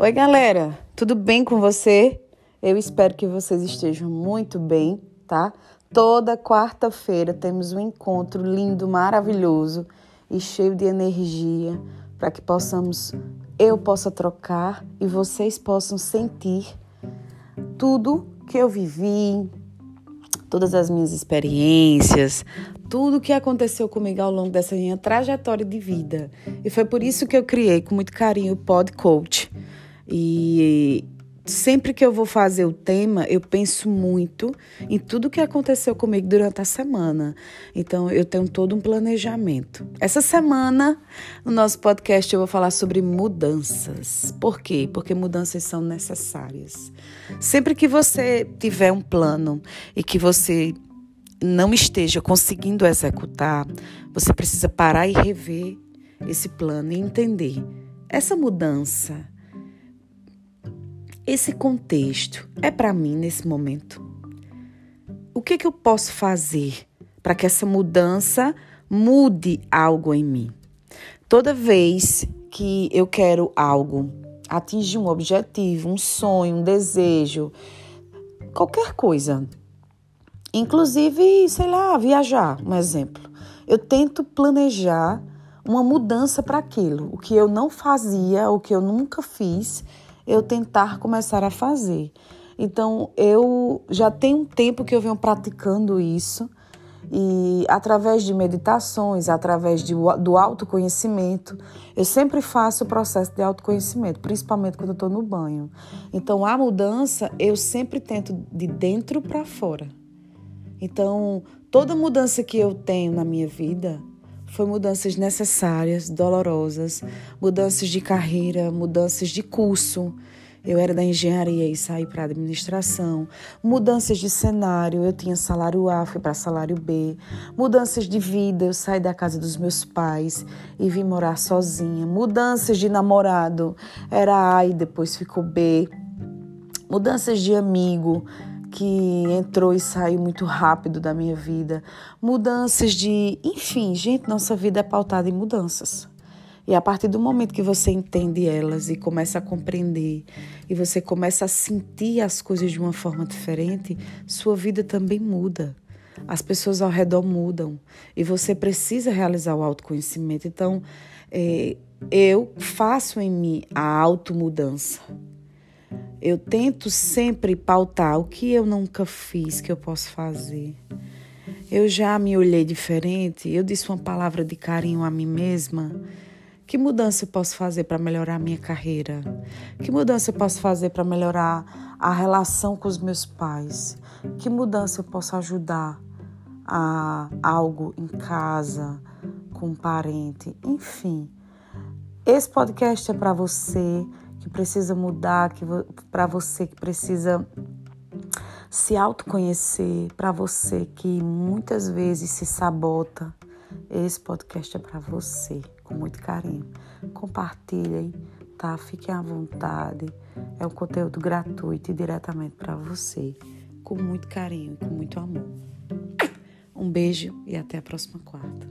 Oi, galera, tudo bem com você? Eu espero que vocês estejam muito bem, tá? Toda quarta-feira temos um encontro lindo, maravilhoso e cheio de energia para que possamos, eu possa trocar e vocês possam sentir tudo que eu vivi, todas as minhas experiências, tudo o que aconteceu comigo ao longo dessa minha trajetória de vida. E foi por isso que eu criei com muito carinho o Pod Coach. E sempre que eu vou fazer o tema, eu penso muito em tudo que aconteceu comigo durante a semana. Então, eu tenho todo um planejamento. Essa semana, no nosso podcast, eu vou falar sobre mudanças. Por quê? Porque mudanças são necessárias. Sempre que você tiver um plano e que você não esteja conseguindo executar, você precisa parar e rever esse plano e entender essa mudança esse contexto é para mim nesse momento? O que, que eu posso fazer para que essa mudança mude algo em mim? Toda vez que eu quero algo, atingir um objetivo, um sonho, um desejo, qualquer coisa, inclusive, sei lá, viajar, um exemplo. Eu tento planejar uma mudança para aquilo, o que eu não fazia, o que eu nunca fiz, eu tentar começar a fazer. Então, eu já tenho um tempo que eu venho praticando isso e através de meditações, através de, do autoconhecimento, eu sempre faço o processo de autoconhecimento, principalmente quando eu estou no banho. Então, a mudança eu sempre tento de dentro para fora. Então, toda mudança que eu tenho na minha vida, foi mudanças necessárias, dolorosas, mudanças de carreira, mudanças de curso. Eu era da engenharia e saí para administração. Mudanças de cenário, eu tinha salário A, fui para salário B. Mudanças de vida, eu saí da casa dos meus pais e vim morar sozinha. Mudanças de namorado, era A e depois ficou B. Mudanças de amigo, que entrou e saiu muito rápido da minha vida, mudanças de, enfim, gente, nossa vida é pautada em mudanças. E a partir do momento que você entende elas e começa a compreender e você começa a sentir as coisas de uma forma diferente, sua vida também muda. As pessoas ao redor mudam e você precisa realizar o autoconhecimento. Então, é, eu faço em mim a automudança. Eu tento sempre pautar o que eu nunca fiz que eu posso fazer. Eu já me olhei diferente, eu disse uma palavra de carinho a mim mesma. Que mudança eu posso fazer para melhorar a minha carreira? Que mudança eu posso fazer para melhorar a relação com os meus pais? Que mudança eu posso ajudar a algo em casa, com um parente? Enfim, esse podcast é para você que precisa mudar, que para você que precisa se autoconhecer, para você que muitas vezes se sabota. Esse podcast é para você, com muito carinho. Compartilhem, tá? Fiquem à vontade. É um conteúdo gratuito e diretamente para você, com muito carinho, com muito amor. Um beijo e até a próxima quarta.